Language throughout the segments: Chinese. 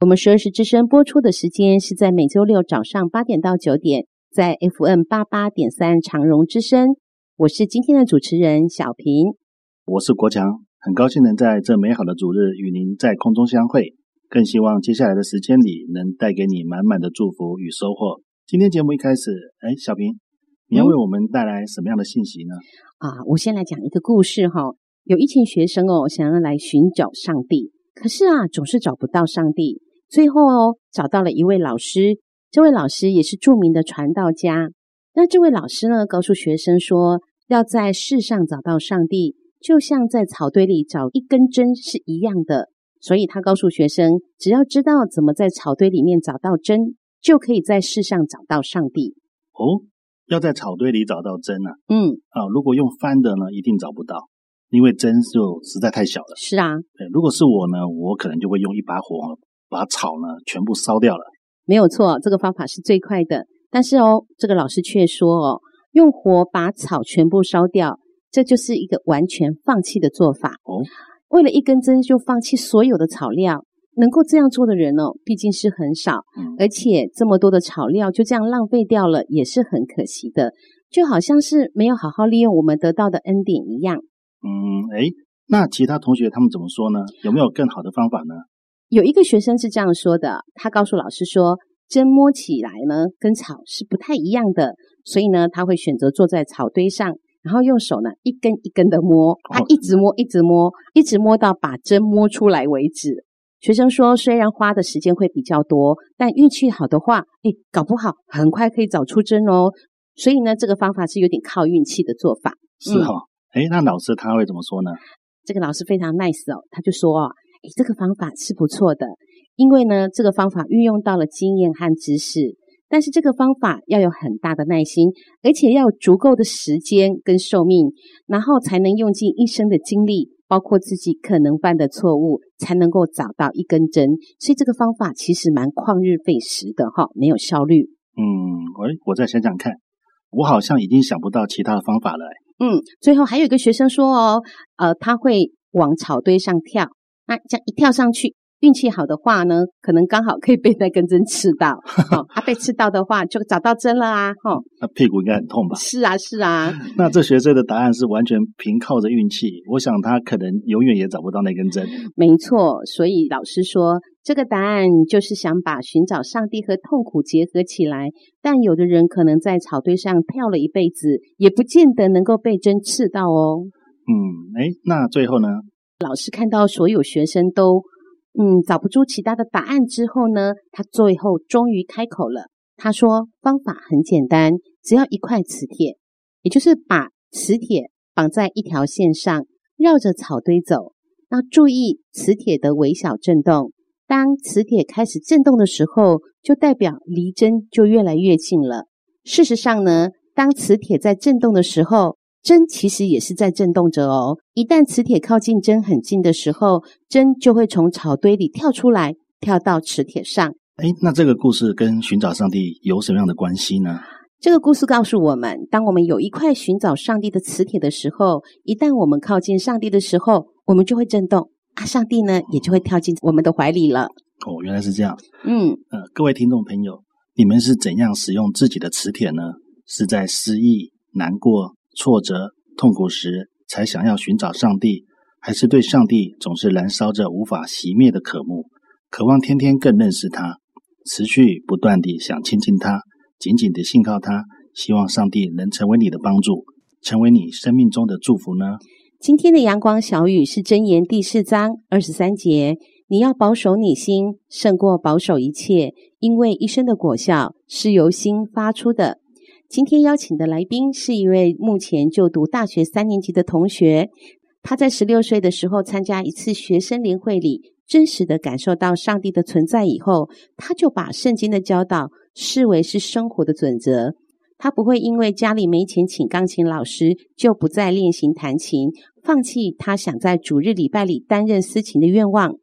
我们十二时之声播出的时间是在每周六早上八点到九点，在 FM 八八点三长荣之声。我是今天的主持人小平，我是国强，很高兴能在这美好的主日与您在空中相会，更希望接下来的时间里能带给你满满的祝福与收获。今天节目一开始，哎，小平，你要为我们带来什么样的信息呢？嗯、啊，我先来讲一个故事哈。有一群学生哦，想要来寻找上帝，可是啊，总是找不到上帝。最后哦，找到了一位老师，这位老师也是著名的传道家。那这位老师呢，告诉学生说，要在世上找到上帝，就像在草堆里找一根针是一样的。所以他告诉学生，只要知道怎么在草堆里面找到针，就可以在世上找到上帝。哦，要在草堆里找到针啊？嗯，啊，如果用翻的呢，一定找不到。因为针就实在太小了。是啊，对，如果是我呢，我可能就会用一把火把草呢全部烧掉了。没有错，这个方法是最快的。但是哦，这个老师却说哦，用火把草全部烧掉，这就是一个完全放弃的做法。哦，为了一根针就放弃所有的草料，能够这样做的人哦，毕竟是很少。嗯，而且这么多的草料就这样浪费掉了，也是很可惜的。就好像是没有好好利用我们得到的恩典一样。嗯，诶，那其他同学他们怎么说呢？有没有更好的方法呢？有一个学生是这样说的，他告诉老师说，针摸起来呢，跟草是不太一样的，所以呢，他会选择坐在草堆上，然后用手呢一根一根的摸，他一直摸，一直摸，一直摸到把针摸出来为止。学生说，虽然花的时间会比较多，但运气好的话，诶，搞不好很快可以找出针哦。所以呢，这个方法是有点靠运气的做法。是哈、哦。嗯诶，那老师他会怎么说呢？这个老师非常 nice 哦，他就说哦，诶，这个方法是不错的，因为呢，这个方法运用到了经验和知识，但是这个方法要有很大的耐心，而且要有足够的时间跟寿命，然后才能用尽一生的精力，包括自己可能犯的错误，才能够找到一根针。所以这个方法其实蛮旷日费时的哈，没有效率。嗯，我我再想想看，我好像已经想不到其他的方法了。嗯，最后还有一个学生说哦，呃，他会往草堆上跳，那这样一跳上去，运气好的话呢，可能刚好可以被那根针刺到。哦，他被刺到的话，就找到针了啊！哦，那屁股应该很痛吧？是啊，是啊。那这学生的答案是完全凭靠着运气，我想他可能永远也找不到那根针。没错，所以老师说。这个答案就是想把寻找上帝和痛苦结合起来，但有的人可能在草堆上跳了一辈子，也不见得能够被针刺到哦。嗯，哎，那最后呢？老师看到所有学生都嗯找不出其他的答案之后呢，他最后终于开口了。他说：“方法很简单，只要一块磁铁，也就是把磁铁绑在一条线上，绕着草堆走。那注意磁铁的微小震动。”当磁铁开始震动的时候，就代表离针就越来越近了。事实上呢，当磁铁在震动的时候，针其实也是在震动着哦。一旦磁铁靠近针很近的时候，针就会从草堆里跳出来，跳到磁铁上。哎，那这个故事跟寻找上帝有什么样的关系呢？这个故事告诉我们，当我们有一块寻找上帝的磁铁的时候，一旦我们靠近上帝的时候，我们就会震动。啊，上帝呢，也就会跳进我们的怀里了。哦，原来是这样。嗯，呃，各位听众朋友，你们是怎样使用自己的磁铁呢？是在失意、难过、挫折、痛苦时才想要寻找上帝，还是对上帝总是燃烧着无法熄灭的渴慕，渴望天天更认识他，持续不断地想亲近他，紧紧地信靠他，希望上帝能成为你的帮助，成为你生命中的祝福呢？今天的阳光小雨是箴言第四章二十三节，你要保守你心，胜过保守一切，因为一生的果效是由心发出的。今天邀请的来宾是一位目前就读大学三年级的同学，他在十六岁的时候参加一次学生联会里，真实的感受到上帝的存在以后，他就把圣经的教导视为是生活的准则。他不会因为家里没钱请钢琴老师，就不再练习弹琴，放弃他想在主日礼拜里担任司琴的愿望。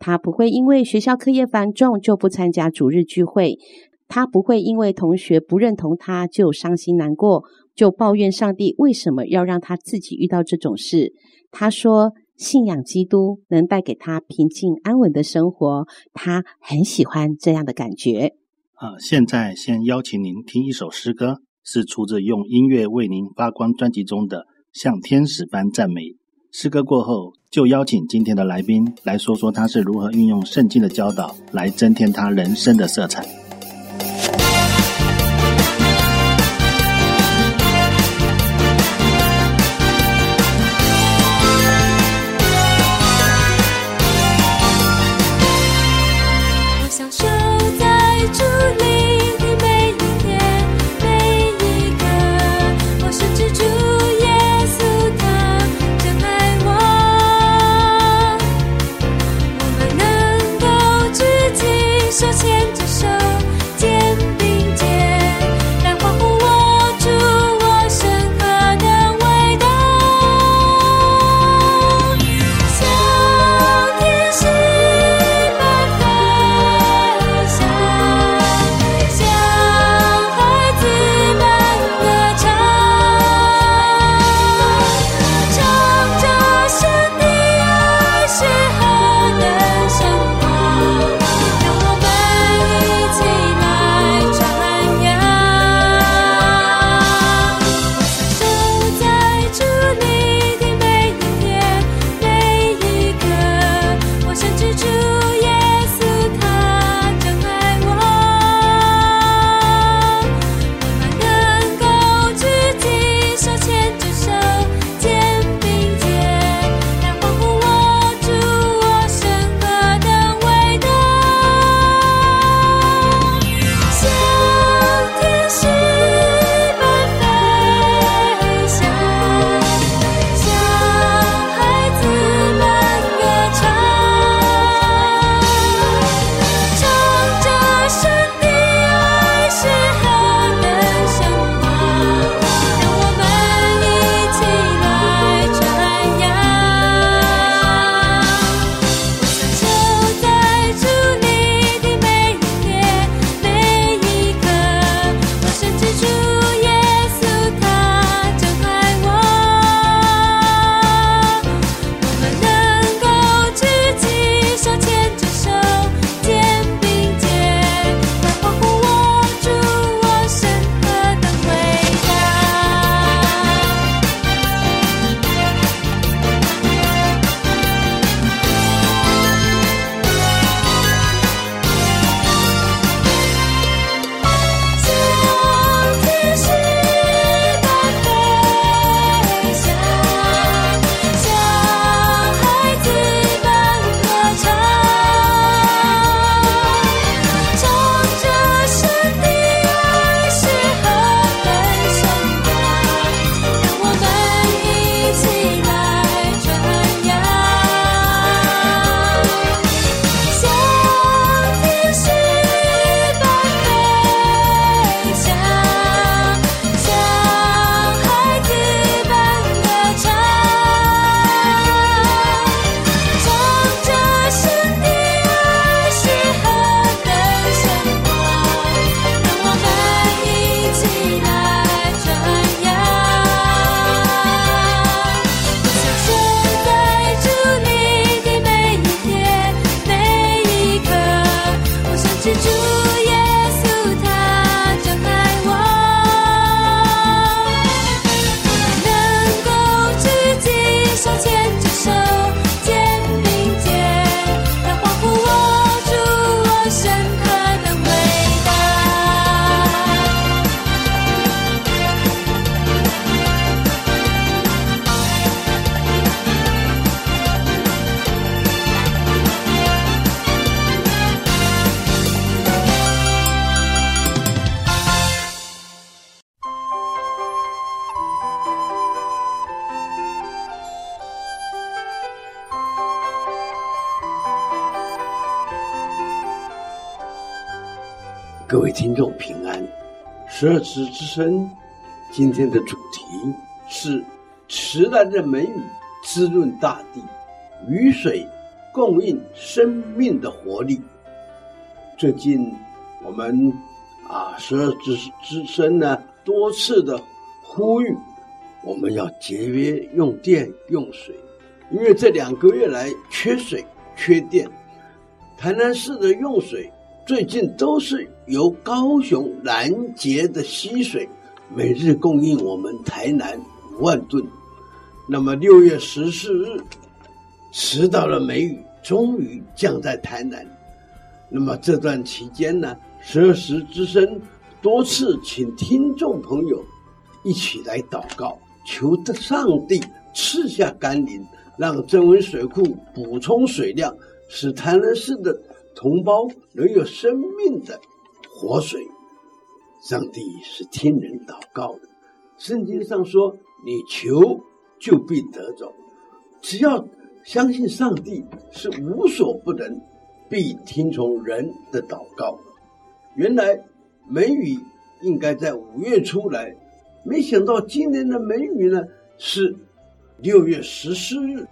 他不会因为学校课业繁重，就不参加主日聚会。他不会因为同学不认同他就伤心难过，就抱怨上帝为什么要让他自己遇到这种事。他说，信仰基督能带给他平静安稳的生活，他很喜欢这样的感觉。啊，现在先邀请您听一首诗歌，是出自《用音乐为您发光》专辑中的《像天使般赞美》。诗歌过后，就邀请今天的来宾来说说他是如何运用圣经的教导来增添他人生的色彩。十二时之声今天的主题是迟来的梅雨滋润大地，雨水供应生命的活力。最近我们啊，十二时之声呢多次的呼吁，我们要节约用电用水，因为这两个月来缺水缺电，台南市的用水。最近都是由高雄拦截的溪水，每日供应我们台南五万吨。那么六月十四日，迟到了梅雨终于降在台南。那么这段期间呢，十二时之声多次请听众朋友一起来祷告，求得上帝赐下甘霖，让曾文水库补充水量，使台南市的。同胞能有生命的活水，上帝是听人祷告的。圣经上说：“你求就必得着。”只要相信上帝是无所不能，必听从人的祷告。原来梅雨应该在五月初来，没想到今年的梅雨呢是六月十四日，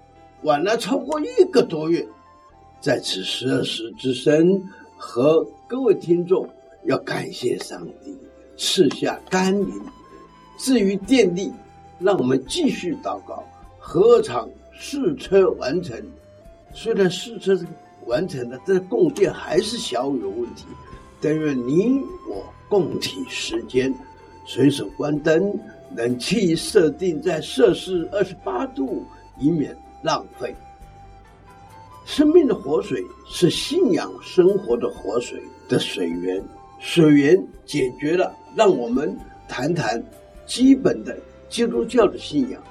晚了超过一个多月。在此十二时之声和各位听众要感谢上帝赐下甘霖。至于电力，让我们继续祷告。何尝试车完成，虽然试车完成了，这供电还是小有问题。但愿你我共体时间，随手关灯，冷气设定在摄氏二十八度，以免浪费。生命的活水是信仰生活的活水的水源，水源解决了。让我们谈谈基本的基督教的信仰。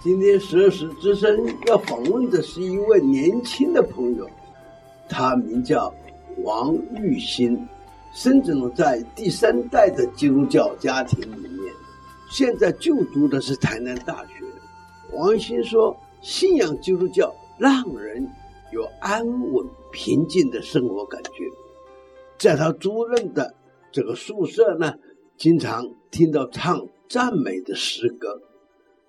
今天十二时之声要访问的是一位年轻的朋友，他名叫王玉新，生长在第三代的基督教家庭里面，现在就读的是台南大学。王新说：“信仰基督教让人。”有安稳平静的生活感觉，在他租任的这个宿舍呢，经常听到唱赞美的诗歌。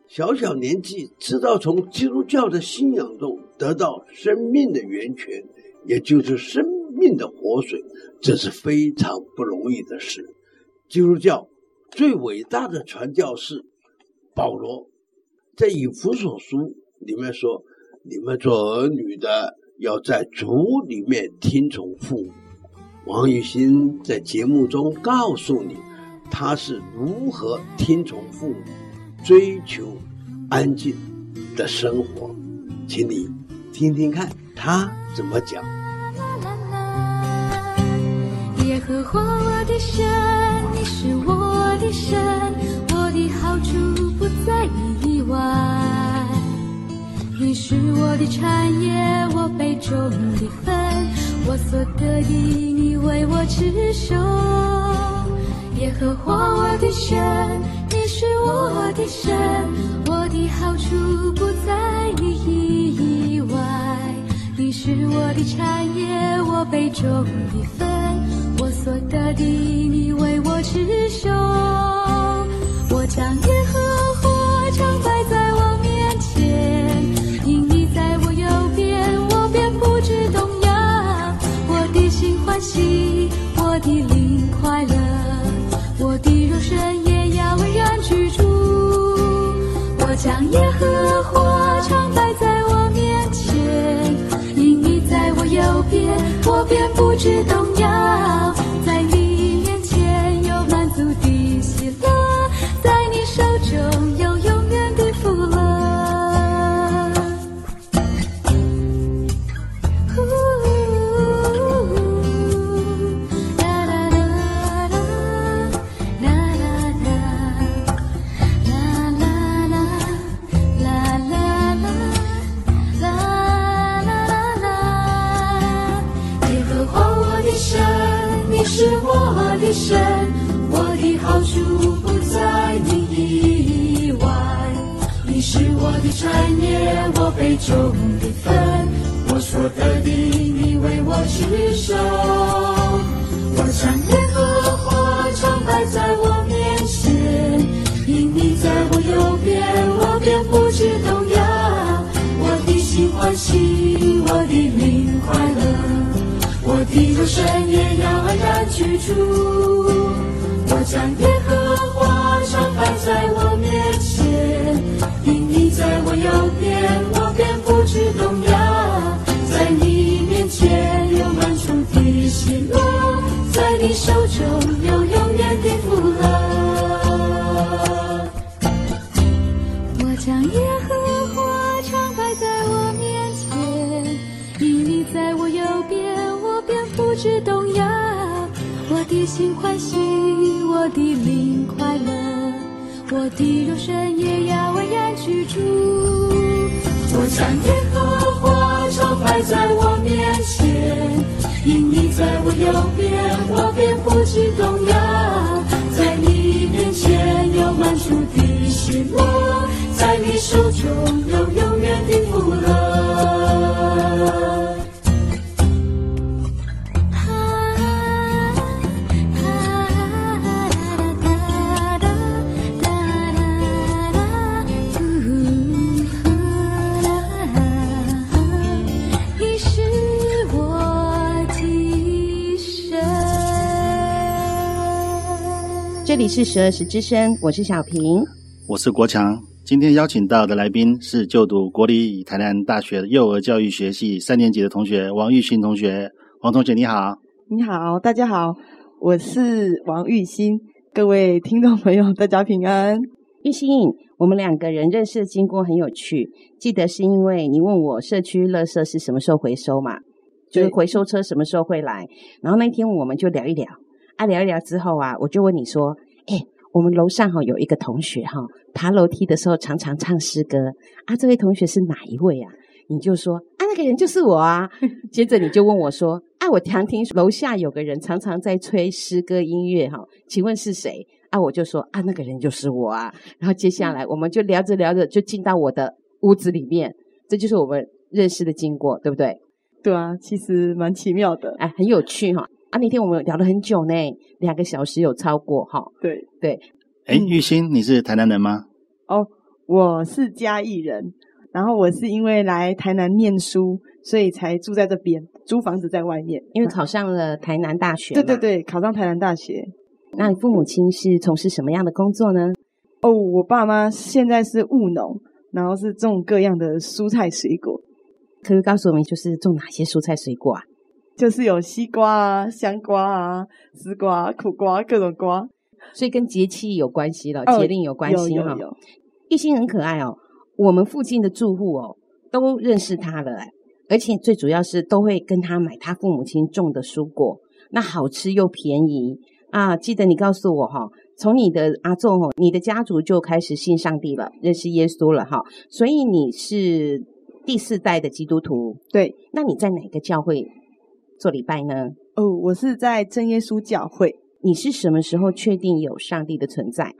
小小年纪知道从基督教的信仰中得到生命的源泉，也就是生命的活水，这是非常不容易的事。基督教最伟大的传教士保罗，在以弗所书里面说。你们做儿女的，要在主里面听从父母。王玉新在节目中告诉你，他是如何听从父母、追求安静的生活，请你听听看他怎么讲。耶和华我的神，你是我的神，我的好处不在你以外。你是我的产业，我杯中的分，我所得的，你为我持守。耶和华我的神，你是我的神，我的好处不在你以外。你是我的产业，我杯中的分，我所得的，你为我持守。我将喜，我的灵快乐，我的肉身也要安然居住。我将耶和华常摆在我面前，因你在我右边，我便不致动摇。的喜乐，在你手中有永远的福乐。这里是十二时之声，我是小平。我是国强。今天邀请到的来宾是就读国立台南大学幼儿教育学系三年级的同学王玉欣同学。王同学你好，你好，大家好，我是王玉欣。各位听众朋友，大家平安。玉欣，我们两个人认识的经过很有趣。记得是因为你问我社区垃圾是什么时候回收嘛？就是回收车什么时候会来？然后那天我们就聊一聊，啊，聊一聊之后啊，我就问你说，哎，我们楼上哈有一个同学哈，爬楼梯的时候常常唱诗歌啊，这位同学是哪一位啊？你就说啊，那个人就是我啊。接着你就问我说，啊，我常听楼下有个人常常在吹诗歌音乐哈，请问是谁？啊，我就说啊，那个人就是我啊。然后接下来我们就聊着聊着就进到我的屋子里面，这就是我们认识的经过，对不对？对啊，其实蛮奇妙的，哎，很有趣哈。啊，那天我们聊了很久呢，两个小时有超过哈。对对。哎，玉欣，你是台南人吗？哦，我是嘉义人，然后我是因为来台南念书，所以才住在这边，租房子在外面。因为考上了台南大学。对对对，考上台南大学。那你父母亲是从事什么样的工作呢？哦，我爸妈现在是务农，然后是种各样的蔬菜水果。可以告诉我们，就是种哪些蔬菜水果啊？就是有西瓜啊、香瓜啊、丝瓜、苦瓜，各种瓜。所以跟节气有关系了，节令有关系哈。一心很可爱哦，我们附近的住户哦都认识他了，而且最主要是都会跟他买他父母亲种的蔬果，那好吃又便宜。啊，记得你告诉我哈，从你的阿仲哦，你的家族就开始信上帝了，认识耶稣了哈，所以你是第四代的基督徒。对，那你在哪个教会做礼拜呢？哦，我是在真耶稣教会。你是什么时候确定有上帝的存在？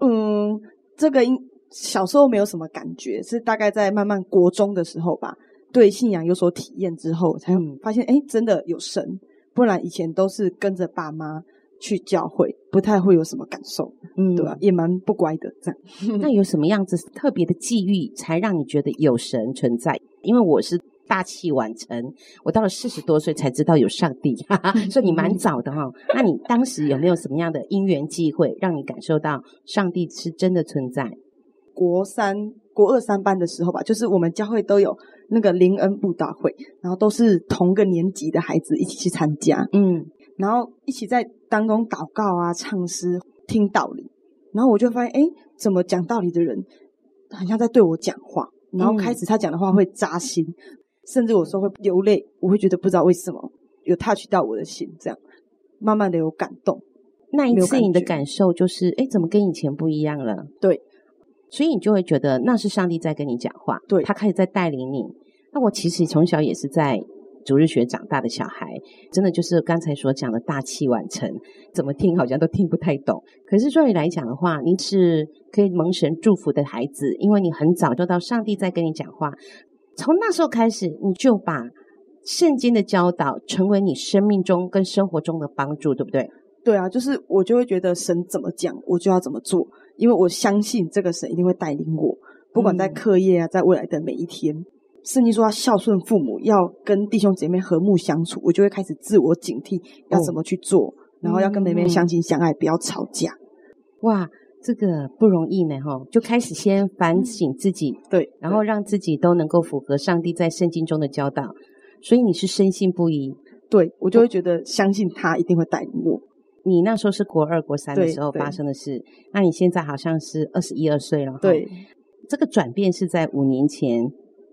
嗯，这个应小时候没有什么感觉，是大概在慢慢国中的时候吧，对信仰有所体验之后，才发现哎，真的有神，不然以前都是跟着爸妈。去教会不太会有什么感受，嗯，对吧、啊？也蛮不乖的这样。那有什么样子特别的际遇，才让你觉得有神存在？因为我是大器晚成，我到了四十多岁才知道有上帝，哈哈，所以你蛮早的哈、哦。那你当时有没有什么样的因缘际会，让你感受到上帝是真的存在？国三、国二三班的时候吧，就是我们教会都有那个灵恩布道会，然后都是同个年级的孩子一起去参加，嗯。然后一起在当中祷告啊、唱诗、听道理，然后我就发现，哎，怎么讲道理的人，好像在对我讲话。然后开始他讲的话会扎心，嗯、甚至有时候会流泪，我会觉得不知道为什么有 touch 到我的心，这样慢慢的有感动。那一次你的感受就是，哎，怎么跟以前不一样了？对，所以你就会觉得那是上帝在跟你讲话，对，他开始在带领你。那我其实从小也是在。主日学长大的小孩，真的就是刚才所讲的大器晚成，怎么听好像都听不太懂。可是对你来讲的话，你是可以蒙神祝福的孩子，因为你很早就到上帝在跟你讲话。从那时候开始，你就把圣经的教导成为你生命中跟生活中的帮助，对不对？对啊，就是我就会觉得神怎么讲，我就要怎么做，因为我相信这个神一定会带领我，不管在课业啊，在未来的每一天。圣经说要孝顺父母，要跟弟兄姐妹和睦相处，我就会开始自我警惕，要怎么去做，哦、然后要跟妹妹相亲相爱，不要吵架。哇，这个不容易呢，哈！就开始先反省自己，对，然后让自己都能够符合上帝在圣经中的教导。所以你是深信不疑，对，我就会觉得相信他一定会带领我。你那时候是国二、国三的时候发生的事，那你现在好像是二十一二岁了，对，这个转变是在五年前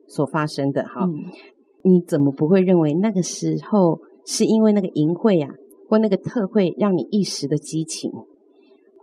所发生的，哈、嗯，你怎么不会认为那个时候是因为那个淫会啊，或那个特会让你一时的激情，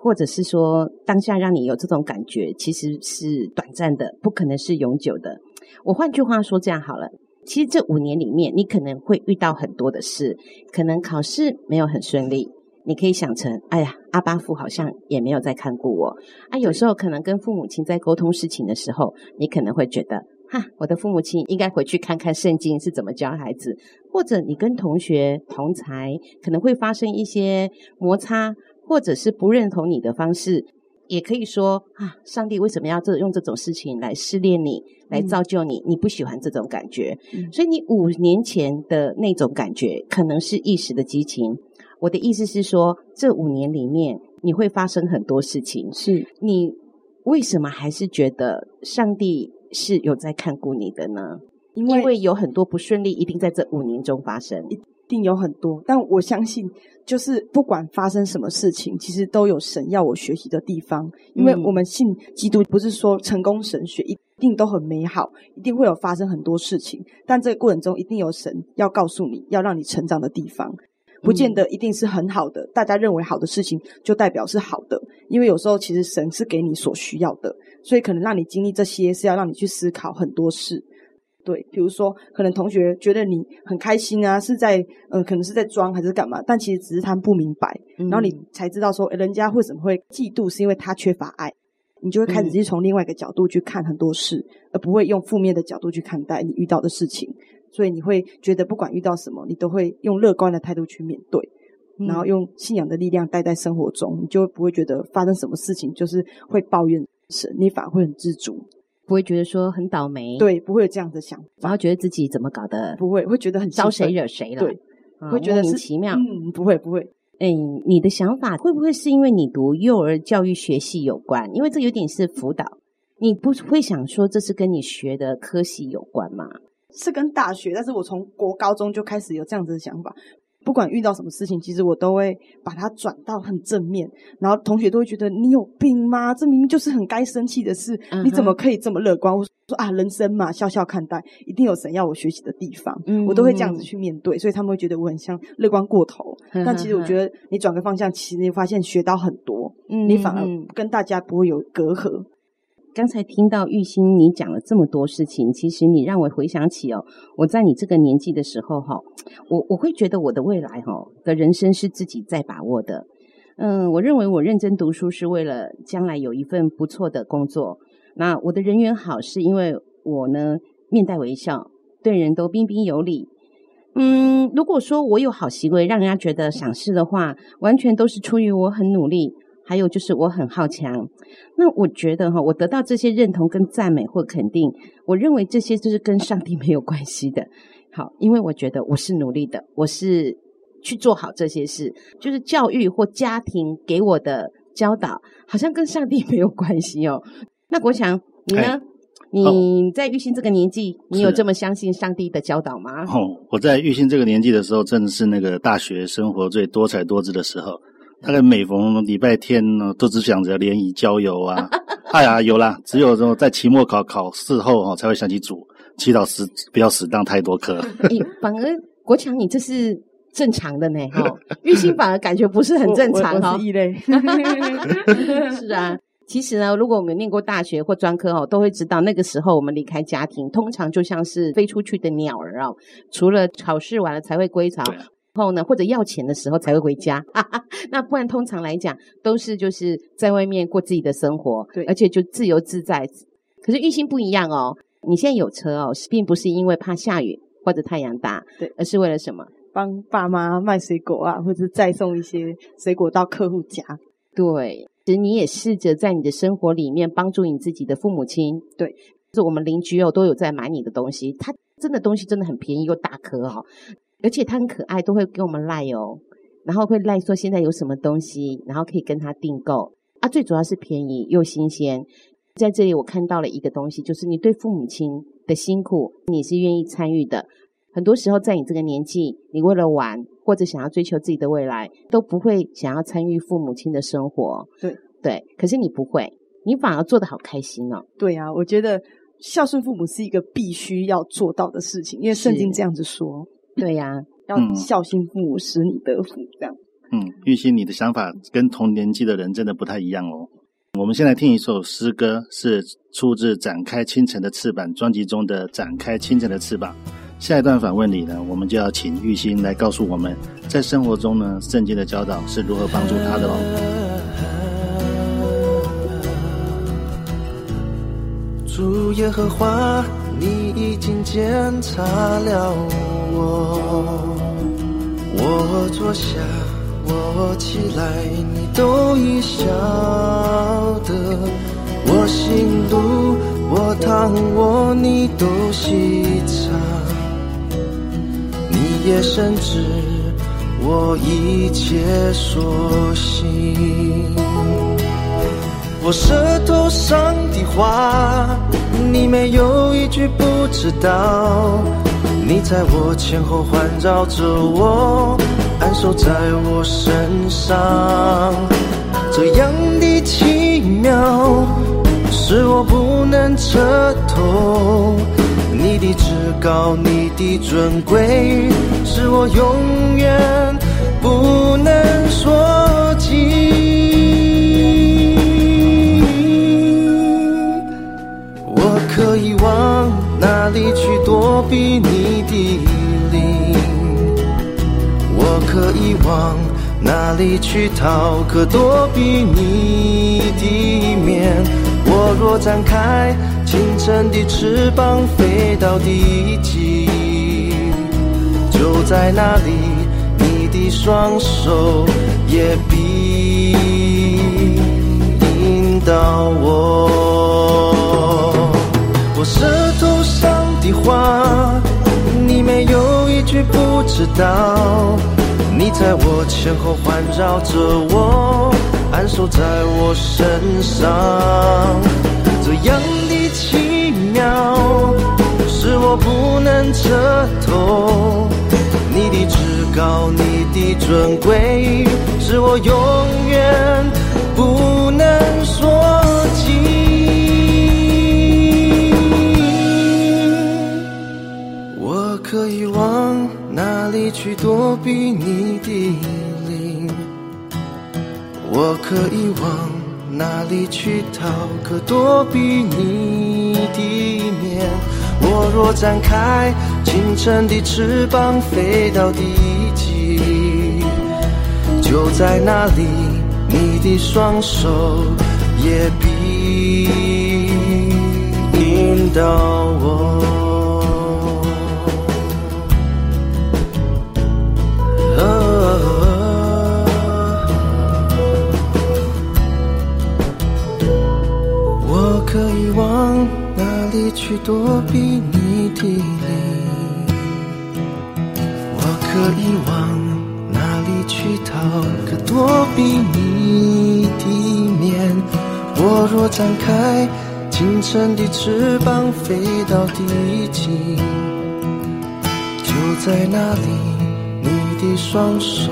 或者是说当下让你有这种感觉，其实是短暂的，不可能是永久的。我换句话说，这样好了。其实这五年里面，你可能会遇到很多的事，可能考试没有很顺利，你可以想成，哎呀，阿巴父好像也没有在看过我啊。有时候可能跟父母亲在沟通事情的时候，你可能会觉得，哈，我的父母亲应该回去看看圣经是怎么教孩子，或者你跟同学同才可能会发生一些摩擦，或者是不认同你的方式。也可以说啊，上帝为什么要这用这种事情来试炼你，来造就你？你不喜欢这种感觉，嗯、所以你五年前的那种感觉可能是一时的激情。我的意思是说，这五年里面你会发生很多事情，是你为什么还是觉得上帝是有在看顾你的呢？因为，因为有很多不顺利，一定在这五年中发生。一定有很多，但我相信，就是不管发生什么事情，其实都有神要我学习的地方。因为我们信基督，不是说成功神学一定都很美好，一定会有发生很多事情。但这个过程中，一定有神要告诉你要让你成长的地方，不见得一定是很好的。大家认为好的事情，就代表是好的，因为有时候其实神是给你所需要的，所以可能让你经历这些，是要让你去思考很多事。对，比如说，可能同学觉得你很开心啊，是在嗯、呃，可能是在装还是干嘛？但其实只是他们不明白，嗯、然后你才知道说，人家为什么会嫉妒，是因为他缺乏爱。你就会开始去从另外一个角度去看很多事，嗯、而不会用负面的角度去看待你遇到的事情。所以你会觉得，不管遇到什么，你都会用乐观的态度去面对，嗯、然后用信仰的力量带在生活中，你就不会觉得发生什么事情就是会抱怨神，你反而会很知足。不会觉得说很倒霉，对，不会有这样的想法，然后觉得自己怎么搞的，不会，会觉得很招谁惹谁了，对，啊、会觉得是奇妙，嗯，不会，不会，哎，你的想法会不会是因为你读幼儿教育学系有关？因为这有点是辅导，你不会想说这是跟你学的科系有关吗？是跟大学，但是我从国高中就开始有这样子的想法。不管遇到什么事情，其实我都会把它转到很正面，然后同学都会觉得你有病吗？这明明就是很该生气的事，uh. 你怎么可以这么乐观？我说啊，人生嘛，笑笑看待，一定有神要我学习的地方，mm hmm. 我都会这样子去面对，所以他们会觉得我很像乐观过头。Uh. 但其实我觉得你转个方向，其实你发现学到很多，uh. 你反而跟大家不会有隔阂。刚才听到玉馨你讲了这么多事情，其实你让我回想起哦，我在你这个年纪的时候哈，我我会觉得我的未来哈的人生是自己在把握的。嗯，我认为我认真读书是为了将来有一份不错的工作。那我的人缘好是因为我呢面带微笑，对人都彬彬有礼。嗯，如果说我有好行为让人家觉得赏识的话，完全都是出于我很努力。还有就是我很好强，那我觉得哈，我得到这些认同跟赞美或肯定，我认为这些就是跟上帝没有关系的。好，因为我觉得我是努力的，我是去做好这些事，就是教育或家庭给我的教导，好像跟上帝没有关系哦。那国强，你呢？哎、你在玉兴这个年纪，你有这么相信上帝的教导吗？哦，我在玉兴这个年纪的时候，真的是那个大学生活最多彩多姿的时候。大概每逢礼拜天呢，都只想着联谊交友啊。哎呀，有啦，只有说在期末考考试后哈，才会想起主，祈祷时不要死当太多科。欸，反而国强，你这是正常的呢，哈。玉馨反而感觉不是很正常哈。异类。是啊，其实呢，如果我们念过大学或专科哦，都会知道那个时候我们离开家庭，通常就像是飞出去的鸟儿哦，除了考试完了才会归巢。后呢，或者要钱的时候才会回家，哈哈，那不然通常来讲都是就是在外面过自己的生活，对，而且就自由自在。可是玉馨不一样哦，你现在有车哦，并不是因为怕下雨或者太阳大，对，而是为了什么？帮爸妈卖水果啊，或者再送一些水果到客户家。对，其实你也试着在你的生活里面帮助你自己的父母亲，对。是我们邻居哦都有在买你的东西，他真的东西真的很便宜又大颗哦，而且他很可爱，都会给我们赖哦，然后会赖说现在有什么东西，然后可以跟他订购啊，最主要是便宜又新鲜。在这里我看到了一个东西，就是你对父母亲的辛苦，你是愿意参与的。很多时候在你这个年纪，你为了玩或者想要追求自己的未来，都不会想要参与父母亲的生活。对对，可是你不会，你反而做得好开心哦。对啊，我觉得孝顺父母是一个必须要做到的事情，因为圣经这样子说。对呀、啊，要孝心父母，使你得福。这样。嗯，玉心，你的想法跟同年纪的人真的不太一样哦。我们先来听一首诗歌，是出自《展开清晨的翅膀》专辑中的《展开清晨的翅膀》。下一段访问里呢，我们就要请玉心来告诉我们，在生活中呢，圣经的教导是如何帮助他的哦。主耶和华，你已经检查了我，我坐下，我起来，你都已晓得，我行路，我躺卧，你都细察。也深知我一切所行，我舌头上的话，你没有一句不知道。你在我前后环绕着我，安守在我身上，这样的奇妙，是我不能测透。你的至高，你的尊贵，是我永远不能说比你的灵？我可以往哪里去逃，可躲避你的面？我若展开。清晨的翅膀飞到地极，就在那里，你的双手也必引导我。我舌头话，你没有一句不知道。你在我前后环绕着我，安守在我身上，这样的。奇妙，是我不能测透。你的至高，你的尊贵，是我永远不去躲避你的灵？我可以往。哪里去逃？可躲避你的面？我若展开清晨的翅膀，飞到地极，就在那里，你的双手也必引导我。躲避你的灵，我可以往哪里去逃？可躲避你的面？我若展开清晨的翅膀，飞到地极，就在那里，你的双手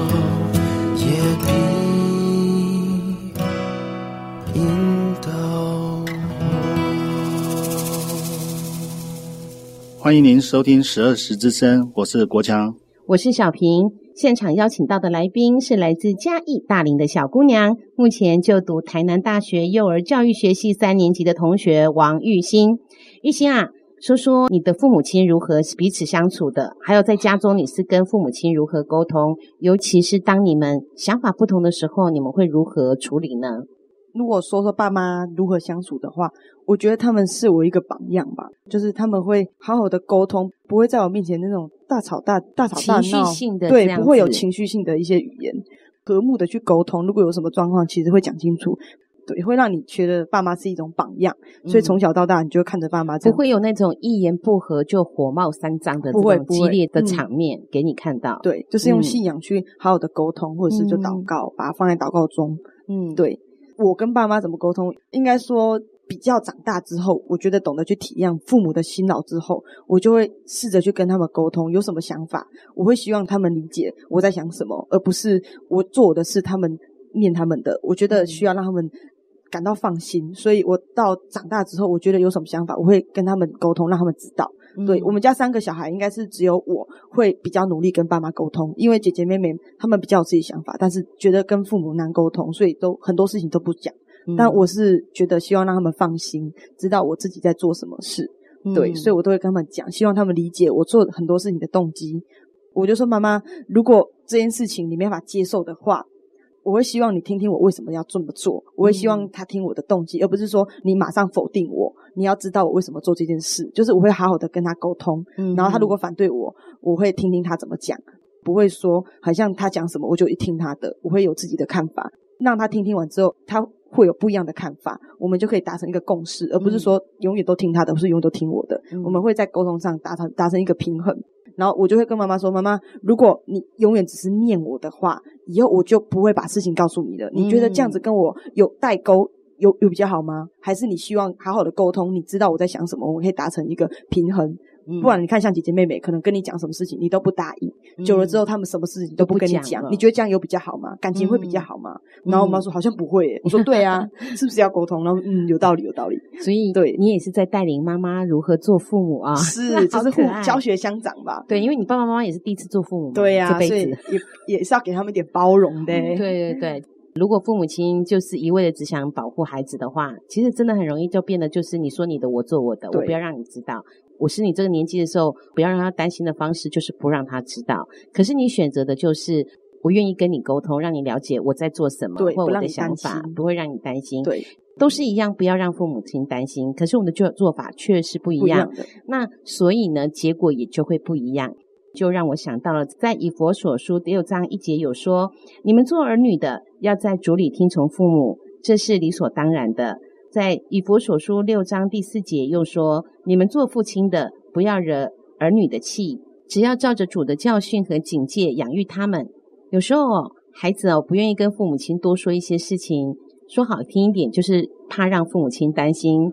欢迎您收听十二时之声，我是国强，我是小平。现场邀请到的来宾是来自嘉义大林的小姑娘，目前就读台南大学幼儿教育学系三年级的同学王玉欣。玉欣啊，说说你的父母亲如何彼此相处的，还有在家中你是跟父母亲如何沟通，尤其是当你们想法不同的时候，你们会如何处理呢？如果说说爸妈如何相处的话，我觉得他们是我一个榜样吧。就是他们会好好的沟通，不会在我面前那种大吵大大吵大闹，情绪性的对，不会有情绪性的一些语言，和睦的去沟通。如果有什么状况，其实会讲清楚。对，会让你觉得爸妈是一种榜样，嗯、所以从小到大你就会看着爸妈，不会有那种一言不合就火冒三丈的这种激烈的场面给你看到。对，就是用信仰去好好的沟通，或者是就祷告，嗯、把它放在祷告中。嗯，对，我跟爸妈怎么沟通，应该说。比较长大之后，我觉得懂得去体谅父母的辛劳之后，我就会试着去跟他们沟通，有什么想法，我会希望他们理解我在想什么，而不是我做我的事，他们念他们的。我觉得需要让他们感到放心，所以我到长大之后，我觉得有什么想法，我会跟他们沟通，让他们知道。嗯、对，我们家三个小孩，应该是只有我会比较努力跟爸妈沟通，因为姐姐妹妹他们比较有自己想法，但是觉得跟父母难沟通，所以都很多事情都不讲。但我是觉得希望让他们放心，知道我自己在做什么事，嗯、对，所以我都会跟他们讲，希望他们理解我做很多事情的动机。我就说，妈妈，如果这件事情你没法接受的话，我会希望你听听我为什么要这么做。我会希望他听我的动机，嗯、而不是说你马上否定我。你要知道我为什么做这件事，就是我会好好的跟他沟通。嗯、然后他如果反对我，我会听听他怎么讲，不会说好像他讲什么我就一听他的，我会有自己的看法，让他听听完之后他。会有不一样的看法，我们就可以达成一个共识，而不是说永远都听他的，不是永远都听我的。嗯、我们会在沟通上达成达成一个平衡。然后我就会跟妈妈说：“妈妈，如果你永远只是念我的话，以后我就不会把事情告诉你了。你觉得这样子跟我有代沟，有有比较好吗？还是你希望好好的沟通？你知道我在想什么，我们可以达成一个平衡。”不然你看，像姐姐妹妹，可能跟你讲什么事情，你都不答应。久了之后，他们什么事情都不跟你讲。你觉得这样有比较好吗？感情会比较好吗？然后我妈说好像不会。我说对啊，是不是要沟通？然后嗯，有道理，有道理。所以对你也是在带领妈妈如何做父母啊？是，就是互教学相长吧。对，因为你爸爸妈妈也是第一次做父母嘛。对呀，所以也也是要给他们一点包容的。对对对，如果父母亲就是一味的只想保护孩子的话，其实真的很容易就变得就是你说你的，我做我的，我不要让你知道。我是你这个年纪的时候，不要让他担心的方式就是不让他知道。可是你选择的就是我愿意跟你沟通，让你了解我在做什么，对，或我的想法，不，会让你担心。对，都是一样，不要让父母亲担心。可是我们的做做法却是不一样。一样的。那所以呢，结果也就会不一样。就让我想到了，在以佛所书第六章一节有说：“你们做儿女的，要在主里听从父母，这是理所当然的。”在以弗所书六章第四节又说：“你们做父亲的，不要惹儿女的气，只要照着主的教训和警戒养育他们。有时候孩子哦不愿意跟父母亲多说一些事情，说好听一点就是怕让父母亲担心，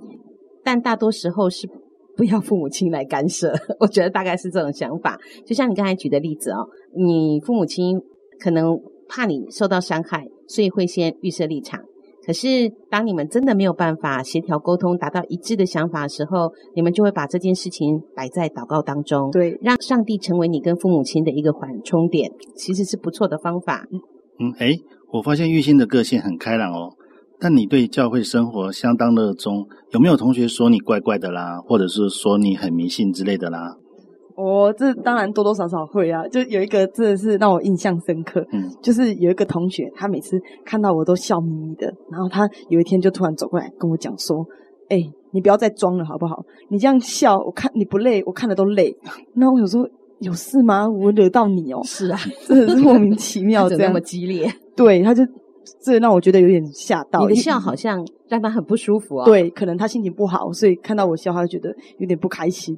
但大多时候是不要父母亲来干涉。我觉得大概是这种想法。就像你刚才举的例子哦，你父母亲可能怕你受到伤害，所以会先预设立场。”可是，当你们真的没有办法协调沟通、达到一致的想法的时候，你们就会把这件事情摆在祷告当中，对，让上帝成为你跟父母亲的一个缓冲点，其实是不错的方法。嗯，诶，我发现玉馨的个性很开朗哦，但你对教会生活相当热衷，有没有同学说你怪怪的啦，或者是说你很迷信之类的啦？哦，这当然多多少少会啊，就有一个真的是让我印象深刻，嗯，就是有一个同学，他每次看到我都笑眯眯的，然后他有一天就突然走过来跟我讲说：“哎，你不要再装了好不好？你这样笑，我看你不累，我看了都累。”那我有时候有事吗？我惹到你哦？是啊，真的是莫名其妙，这样那么激烈。对，他就这让我觉得有点吓到。你的笑好像让他很不舒服啊。对，可能他心情不好，所以看到我笑，他就觉得有点不开心。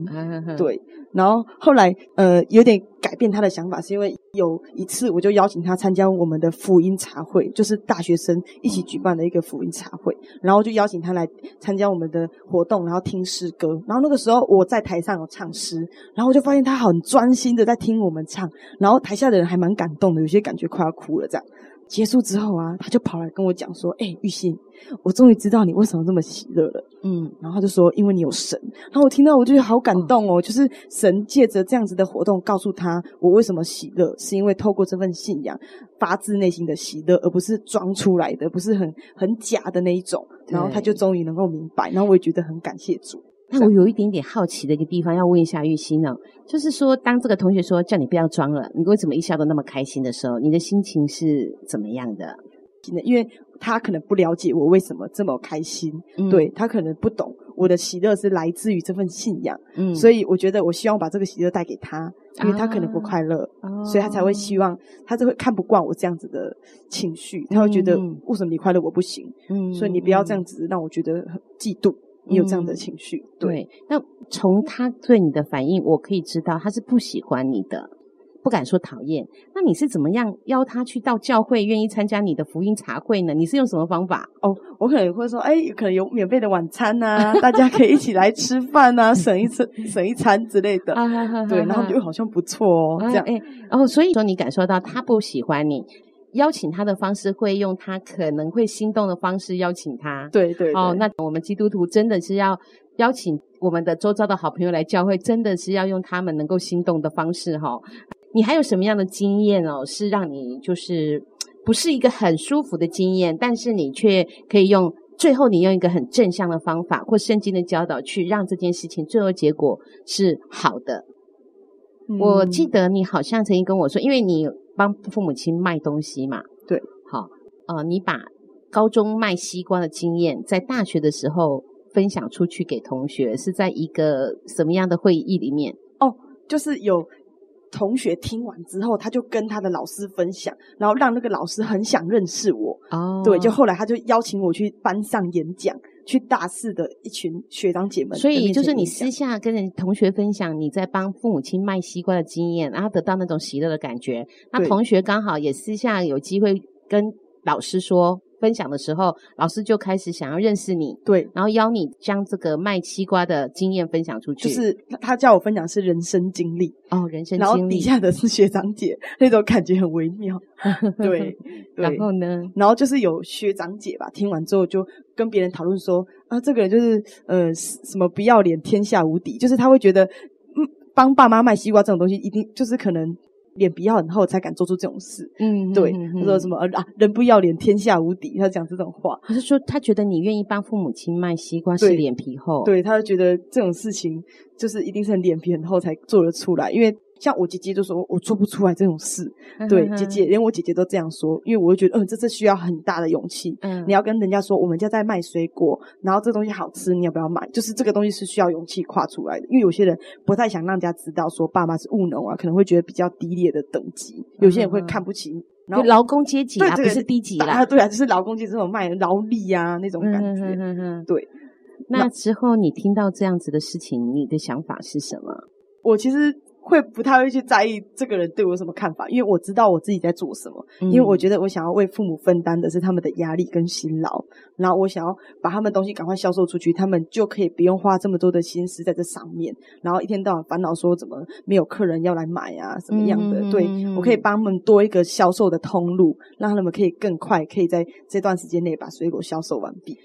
对。然后后来，呃，有点改变他的想法，是因为有一次我就邀请他参加我们的福音茶会，就是大学生一起举办的一个福音茶会。然后就邀请他来参加我们的活动，然后听诗歌。然后那个时候我在台上有唱诗，然后我就发现他很专心的在听我们唱，然后台下的人还蛮感动的，有些感觉快要哭了这样。结束之后啊，他就跑来跟我讲说：“哎，玉馨，我终于知道你为什么这么喜乐了。”嗯，然后他就说：“因为你有神。”然后我听到我就觉得好感动哦，就是神借着这样子的活动告诉他我为什么喜乐，是因为透过这份信仰发自内心的喜乐，而不是装出来的，不是很很假的那一种。然后他就终于能够明白，然后我也觉得很感谢主。那我有一点点好奇的一个地方要问一下玉溪呢，就是说，当这个同学说叫你不要装了，你为什么一笑都那么开心的时候，你的心情是怎么样的？因为他可能不了解我为什么这么开心，嗯、对他可能不懂我的喜乐是来自于这份信仰，嗯，所以我觉得我希望把这个喜乐带给他，因为他可能不快乐，啊、所以他才会希望，他就会看不惯我这样子的情绪，他会觉得为什么你快乐我不行，嗯，所以你不要这样子让我觉得很嫉妒，你有这样的情绪，嗯、对，对。那从他对你的反应，我可以知道他是不喜欢你的。不敢说讨厌，那你是怎么样邀他去到教会，愿意参加你的福音茶会呢？你是用什么方法？哦，我可能会说，哎，可能有免费的晚餐啊，大家可以一起来吃饭啊，省一次省一餐之类的。对，然后就好像不错哦，这样。哎，然后所以说你感受到他不喜欢你，邀请他的方式会用他可能会心动的方式邀请他。对对。哦，那我们基督徒真的是要邀请我们的周遭的好朋友来教会，真的是要用他们能够心动的方式哈。你还有什么样的经验哦？是让你就是不是一个很舒服的经验，但是你却可以用最后你用一个很正向的方法或圣经的教导去让这件事情最后结果是好的。嗯、我记得你好像曾经跟我说，因为你帮父母亲卖东西嘛，对，好，呃，你把高中卖西瓜的经验在大学的时候分享出去给同学，是在一个什么样的会议里面？哦，就是有。同学听完之后，他就跟他的老师分享，然后让那个老师很想认识我。哦，对，就后来他就邀请我去班上演讲，去大四的一群学长姐们。所以就是你私下跟人同学分享你在帮父母亲卖西瓜的经验，然后得到那种喜乐的感觉。那同学刚好也私下有机会跟老师说。分享的时候，老师就开始想要认识你，对，然后邀你将这个卖西瓜的经验分享出去。就是他，他叫我分享是人生经历哦，人生经历，然后底下的是学长姐，那种感觉很微妙。对，对，然后呢，然后就是有学长姐吧，听完之后就跟别人讨论说啊，这个人就是呃什么不要脸，天下无敌，就是他会觉得嗯，帮爸妈卖西瓜这种东西，一定就是可能。脸皮要很厚才敢做出这种事，嗯，对，他、嗯、说什么啊，人不要脸，天下无敌，他讲这种话。他是说他觉得你愿意帮父母亲卖西瓜是脸皮厚，对，他就觉得这种事情就是一定是很脸皮很厚才做得出来，因为。像我姐姐就说，我做不出来这种事。对，姐姐连我姐姐都这样说，因为我就觉得，嗯、呃，这是需要很大的勇气。嗯，你要跟人家说，我们家在卖水果，然后这东西好吃，你要不要买？就是这个东西是需要勇气跨出来的。因为有些人不太想让人家知道，说爸妈是务农啊，可能会觉得比较低劣的等级。有些人会看不起，然后劳工阶级啊，不是低级啦。啊，对啊，就是劳工阶级这种卖劳力啊那种感觉。嗯嗯嗯。对，那之后你听到这样子的事情，你的想法是什么？我其实。会不太会去在意这个人对我有什么看法，因为我知道我自己在做什么。嗯、因为我觉得我想要为父母分担的是他们的压力跟辛劳，然后我想要把他们东西赶快销售出去，他们就可以不用花这么多的心思在这上面，然后一天到晚烦恼说怎么没有客人要来买啊，什么样的？嗯、对，我可以帮他们多一个销售的通路，让他们可以更快，可以在这段时间内把水果销售完毕。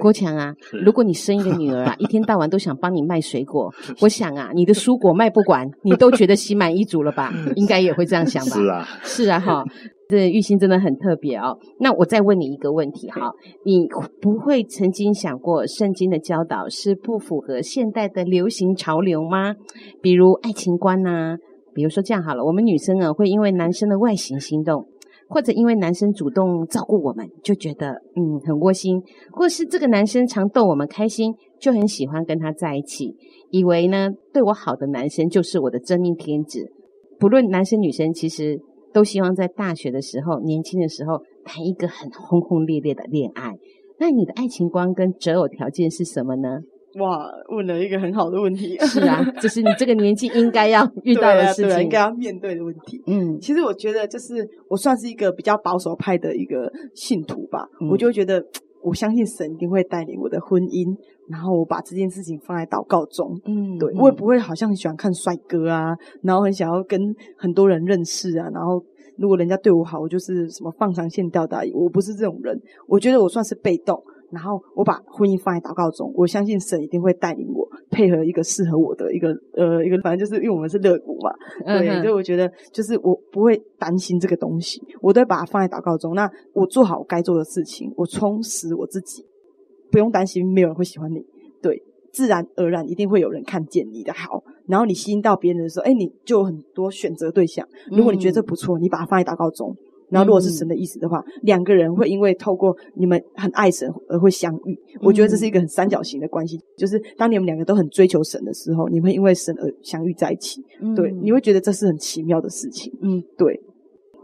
国强啊，如果你生一个女儿啊，一天到晚都想帮你卖水果，我想啊，你的蔬果卖不完，你都觉得心满意足了吧？应该也会这样想吧？是啊，是啊，哈，这玉心真的很特别哦。那我再问你一个问题哈，你不会曾经想过圣经的教导是不符合现代的流行潮流吗？比如爱情观呐，比如说这样好了，我们女生啊会因为男生的外形心动。或者因为男生主动照顾我们，就觉得嗯很窝心；或是这个男生常逗我们开心，就很喜欢跟他在一起，以为呢对我好的男生就是我的真命天子。不论男生女生，其实都希望在大学的时候、年轻的时候谈一个很轰轰烈烈的恋爱。那你的爱情观跟择偶条件是什么呢？哇，问了一个很好的问题。是啊，这是你这个年纪应该要遇到的事情，啊，啊，应该要面对的问题。嗯，其实我觉得，就是我算是一个比较保守派的一个信徒吧。嗯，我就会觉得，我相信神一定会带领我的婚姻，然后我把这件事情放在祷告中。嗯，对，我也不会好像很喜欢看帅哥啊，然后很想要跟很多人认识啊，然后如果人家对我好，我就是什么放长线钓大鱼，我不是这种人。我觉得我算是被动。然后我把婚姻放在祷告中，我相信神一定会带领我，配合一个适合我的一个呃一个，反正就是因为我们是乐谷嘛，对，嗯、所以我觉得就是我不会担心这个东西，我都会把它放在祷告中。那我做好我该做的事情，我充实我自己，不用担心没有人会喜欢你，对，自然而然一定会有人看见你的好，然后你吸引到别人的时候，哎，你就有很多选择对象。如果你觉得这不错，你把它放在祷告中。然后如果是神的意思的话，嗯、两个人会因为透过你们很爱神而会相遇。嗯、我觉得这是一个很三角形的关系，就是当你们两个都很追求神的时候，你们会因为神而相遇在一起。嗯、对，你会觉得这是很奇妙的事情。嗯，对。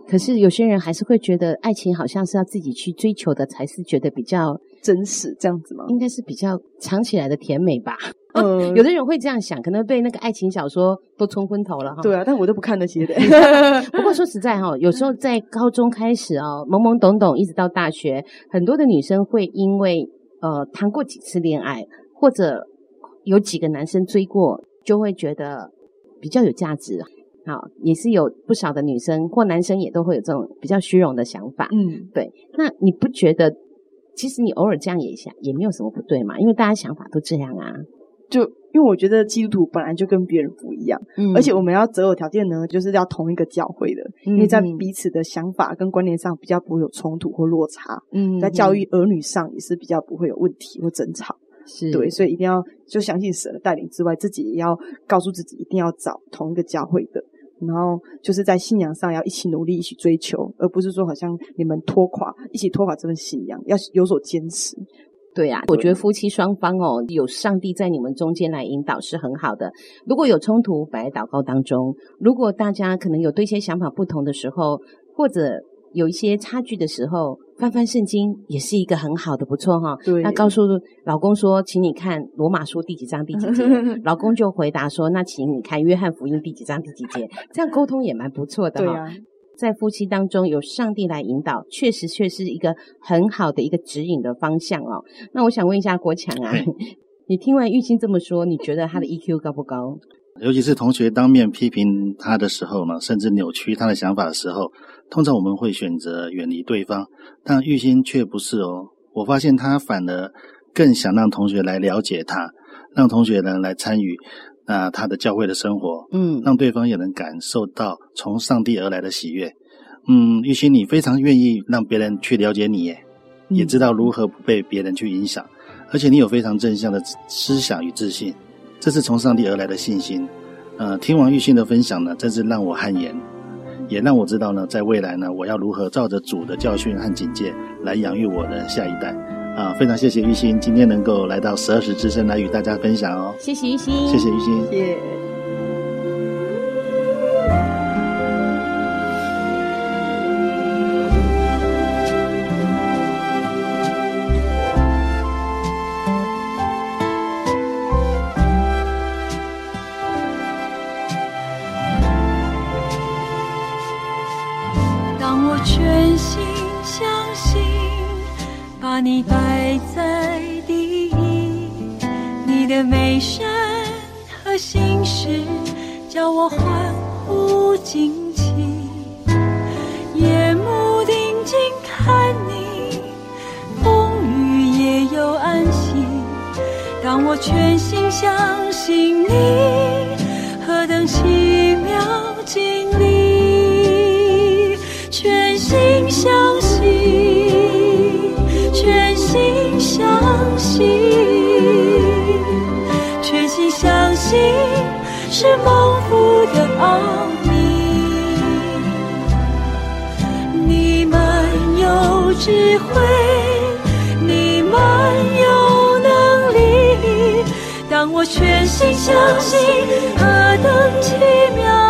可是有些人还是会觉得爱情好像是要自己去追求的，才是觉得比较真实，这样子吗？应该是比较藏起来的甜美吧。嗯，有的人会这样想，可能被那个爱情小说都冲昏头了哈。对啊，但我都不看那些的。不过说实在哈，有时候在高中开始哦，懵懵懂懂，一直到大学，很多的女生会因为呃谈过几次恋爱，或者有几个男生追过，就会觉得比较有价值。好，也是有不少的女生或男生也都会有这种比较虚荣的想法。嗯，对。那你不觉得，其实你偶尔这样也想，也没有什么不对嘛？因为大家想法都这样啊。就因为我觉得基督徒本来就跟别人不一样，嗯，而且我们要择偶条件呢，就是要同一个教会的，嗯，因为在彼此的想法跟观念上比较不会有冲突或落差。嗯，在教育儿女上也是比较不会有问题或争吵。是对，所以一定要就相信神的带领之外，自己也要告诉自己一定要找同一个教会的。然后就是在信仰上要一起努力，一起追求，而不是说好像你们拖垮，一起拖垮这份信仰，要有所坚持。对呀、啊，我觉得夫妻双方哦，有上帝在你们中间来引导是很好的。如果有冲突，摆在祷告当中；如果大家可能有对一些想法不同的时候，或者有一些差距的时候。翻翻圣经也是一个很好的，不错哈。对。那告诉老公说，请你看罗马书第几章第几节，老公就回答说，那请你看约翰福音第几章第几节。这样沟通也蛮不错的哈。在夫妻当中有上帝来引导，确实却是一个很好的一个指引的方向哦。那我想问一下国强啊，你听完玉清这么说，你觉得他的 EQ 高不高？尤其是同学当面批评他的时候呢，甚至扭曲他的想法的时候，通常我们会选择远离对方，但玉兴却不是哦。我发现他反而更想让同学来了解他，让同学呢来参与啊、呃、他的教会的生活，嗯，让对方也能感受到从上帝而来的喜悦。嗯，玉兴，你非常愿意让别人去了解你耶，也知道如何不被别人去影响，而且你有非常正向的思想与自信。这是从上帝而来的信心，呃，听完玉馨的分享呢，真是让我汗颜，也让我知道呢，在未来呢，我要如何照着主的教训和警戒来养育我的下一代，啊、呃，非常谢谢玉心今天能够来到十二时之声来与大家分享哦，谢谢玉心，谢谢玉心，谢谢。事叫我欢呼惊奇，夜幕定睛看你，风雨也有安心。当我全心相信你，何等奇妙经历，全心相智慧，你满有能力。当我全心相信，何等奇妙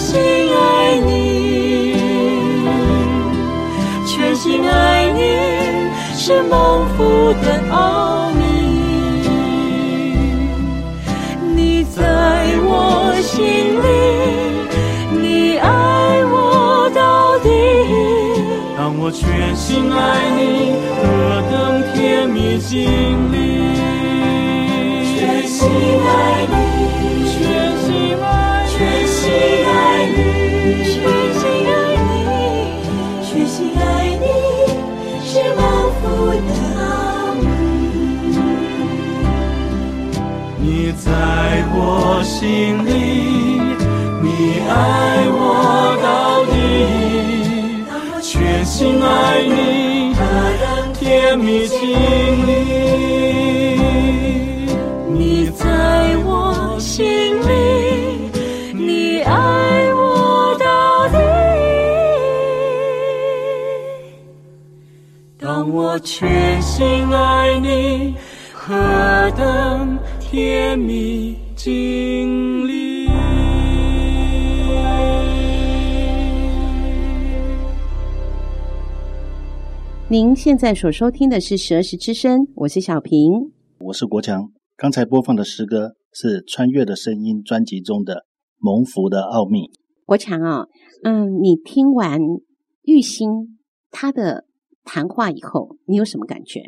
心爱你，全心爱你，是蒙福的奥秘。你在我心里，你爱我到底。当我全心爱你，何等甜蜜我心里，你爱我到底。全心爱你，何等甜蜜经历。你在我心里，你爱我到底。当我全心爱你，何等甜蜜经历。您现在所收听的是《蛇时之声》，我是小平。我是国强。刚才播放的诗歌是《穿越的声音》专辑中的《蒙福的奥秘》。国强啊、哦，嗯，你听完玉心他的谈话以后，你有什么感觉？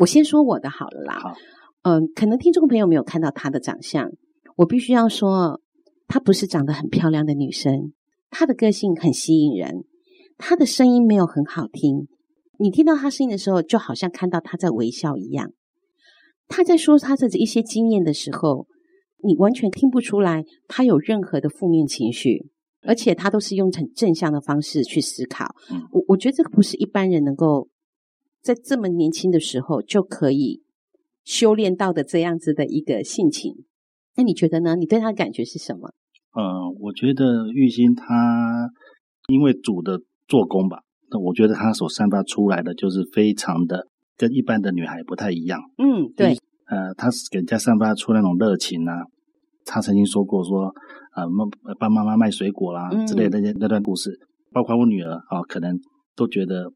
我先说我的好了啦。好，嗯，可能听众朋友没有看到他的长相，我必须要说，她不是长得很漂亮的女生，她的个性很吸引人，她的声音没有很好听。你听到她声音的时候，就好像看到她在微笑一样。她在说她的一些经验的时候，你完全听不出来她有任何的负面情绪，而且她都是用很正向的方式去思考。嗯，我我觉得这个不是一般人能够在这么年轻的时候就可以修炼到的这样子的一个性情。那你觉得呢？你对她的感觉是什么？呃，我觉得玉心她因为主的做工吧。那我觉得她所散发出来的就是非常的跟一般的女孩不太一样。嗯，对。呃，她给人家散发出那种热情啊。她曾经说过说，呃，妈帮妈妈卖水果啦、嗯、之类的那些那段故事，包括我女儿啊、哦，可能都觉得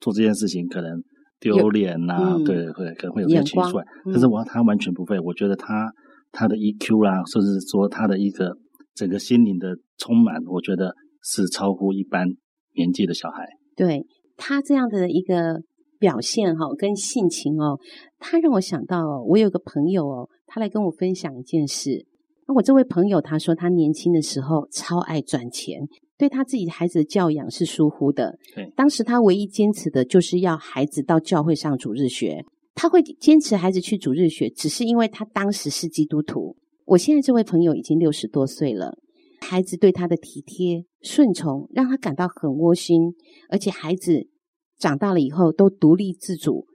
做这件事情可能丢脸呐、啊，对，会可能会有这个情绪出来。但是我她完全不会，我觉得她她的 EQ 啦，甚至说他的一个整个心灵的充满，我觉得是超乎一般年纪的小孩。对他这样的一个表现哈，跟性情哦，他让我想到哦，我有个朋友哦，他来跟我分享一件事。那我这位朋友他说，他年轻的时候超爱赚钱，对他自己孩子的教养是疏忽的。对，当时他唯一坚持的就是要孩子到教会上主日学。他会坚持孩子去主日学，只是因为他当时是基督徒。我现在这位朋友已经六十多岁了。孩子对他的体贴顺从，让他感到很窝心，而且孩子长大了以后都独立自主，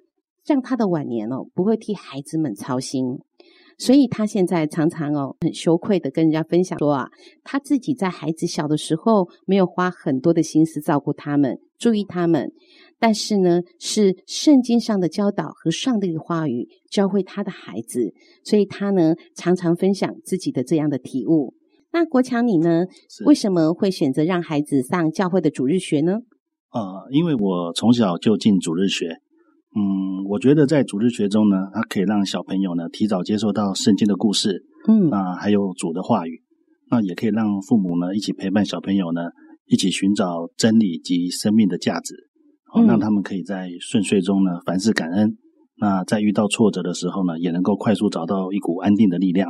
让他的晚年哦不会替孩子们操心。所以他现在常常哦很羞愧的跟人家分享说啊，他自己在孩子小的时候没有花很多的心思照顾他们，注意他们，但是呢是圣经上的教导和上帝的话语教会他的孩子，所以他呢常常分享自己的这样的体悟。那国强你呢？为什么会选择让孩子上教会的主日学呢？呃，因为我从小就进主日学，嗯，我觉得在主日学中呢，它可以让小朋友呢提早接受到圣经的故事，嗯，啊、呃，还有主的话语，那也可以让父母呢一起陪伴小朋友呢一起寻找真理及生命的价值，好、嗯，让他们可以在顺遂中呢凡事感恩，那在遇到挫折的时候呢，也能够快速找到一股安定的力量。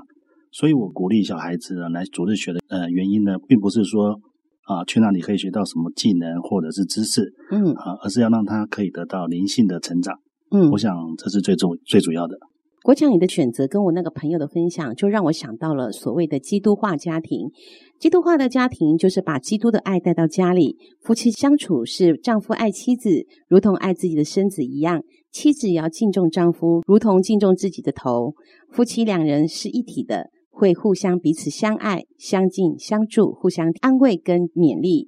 所以我鼓励小孩子呢来主日学的呃原因呢，并不是说啊去那里可以学到什么技能或者是知识，嗯。啊，而是要让他可以得到灵性的成长，嗯，我想这是最重最主要的。国强，你的选择跟我那个朋友的分享，就让我想到了所谓的基督化家庭。基督化的家庭就是把基督的爱带到家里，夫妻相处是丈夫爱妻子，如同爱自己的身子一样，妻子也要敬重丈夫，如同敬重自己的头。夫妻两人是一体的。会互相彼此相爱、相敬、相助，互相安慰跟勉励。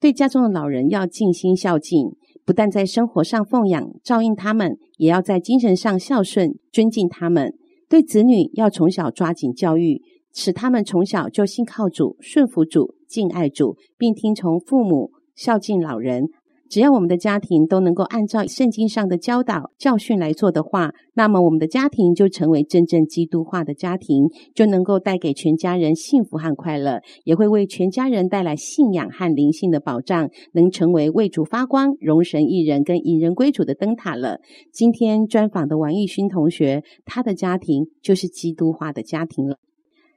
对家中的老人要尽心孝敬，不但在生活上奉养照应他们，也要在精神上孝顺尊敬他们。对子女要从小抓紧教育，使他们从小就信靠主、顺服主、敬爱主，并听从父母、孝敬老人。只要我们的家庭都能够按照圣经上的教导、教训来做的话，那么我们的家庭就成为真正基督化的家庭，就能够带给全家人幸福和快乐，也会为全家人带来信仰和灵性的保障，能成为为主发光、荣神益人跟引人归主的灯塔了。今天专访的王义勋同学，他的家庭就是基督化的家庭了。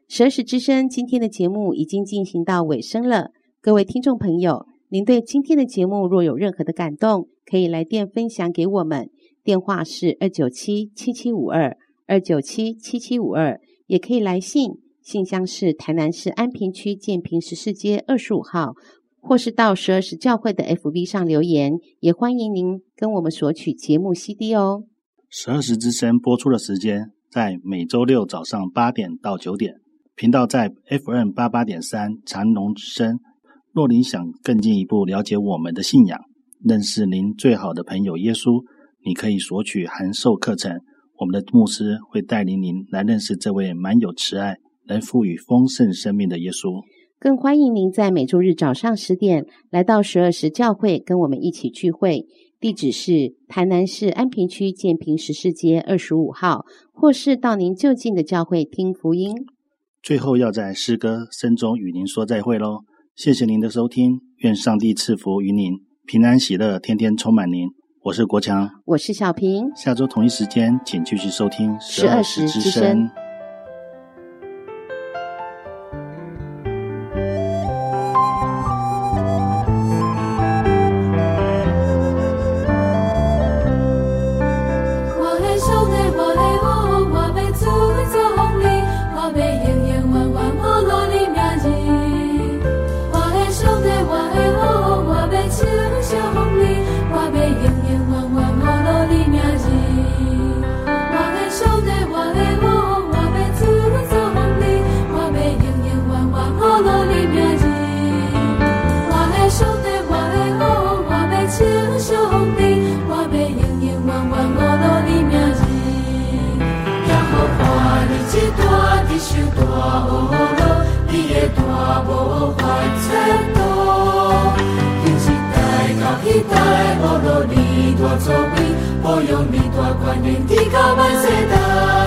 十二时之声今天的节目已经进行到尾声了，各位听众朋友。您对今天的节目若有任何的感动，可以来电分享给我们，电话是二九七七七五二二九七七七五二，也可以来信，信箱是台南市安平区建平十四街二十五号，或是到十二时教会的 FB 上留言，也欢迎您跟我们索取节目 CD 哦。十二时之声播出的时间在每周六早上八点到九点，频道在 FM 八八点三长隆之声。若您想更进一步了解我们的信仰，认识您最好的朋友耶稣，你可以索取函授课程。我们的牧师会带领您来认识这位满有慈爱、能赋予丰盛生命的耶稣。更欢迎您在每周日早上十点来到十二时教会，跟我们一起聚会。地址是台南市安平区建平十四街二十五号，或是到您就近的教会听福音。最后要在诗歌声中与您说再会喽。谢谢您的收听，愿上帝赐福于您，平安喜乐，天天充满您。我是国强，我是小平。下周同一时间，请继续收听十二时之声。我作为，保佑你多关念，天高万岁大。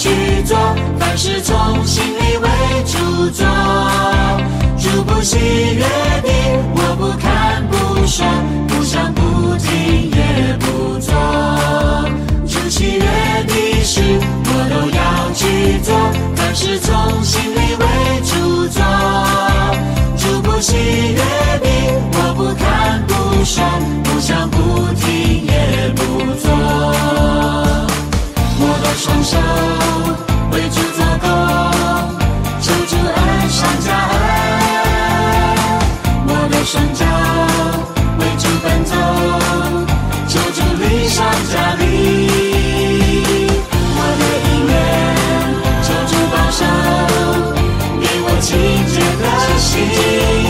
去做，凡事从心里为主做。主不喜悦的，我不看不说，不想不听也不做。主喜悦的事，我都要去做，凡事从心里为主做。主不喜悦的，我不看不说，不想不听也不做。的双手为主做工，求主恩上加恩。我的双脚为主奔走，求主力上加里。我的意愿求主保守，给我清洁的心。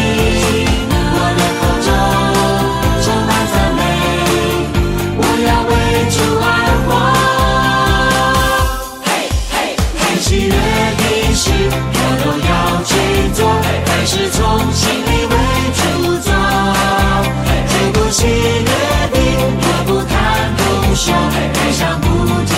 用心理为主角不起约定我不谈不说还想不起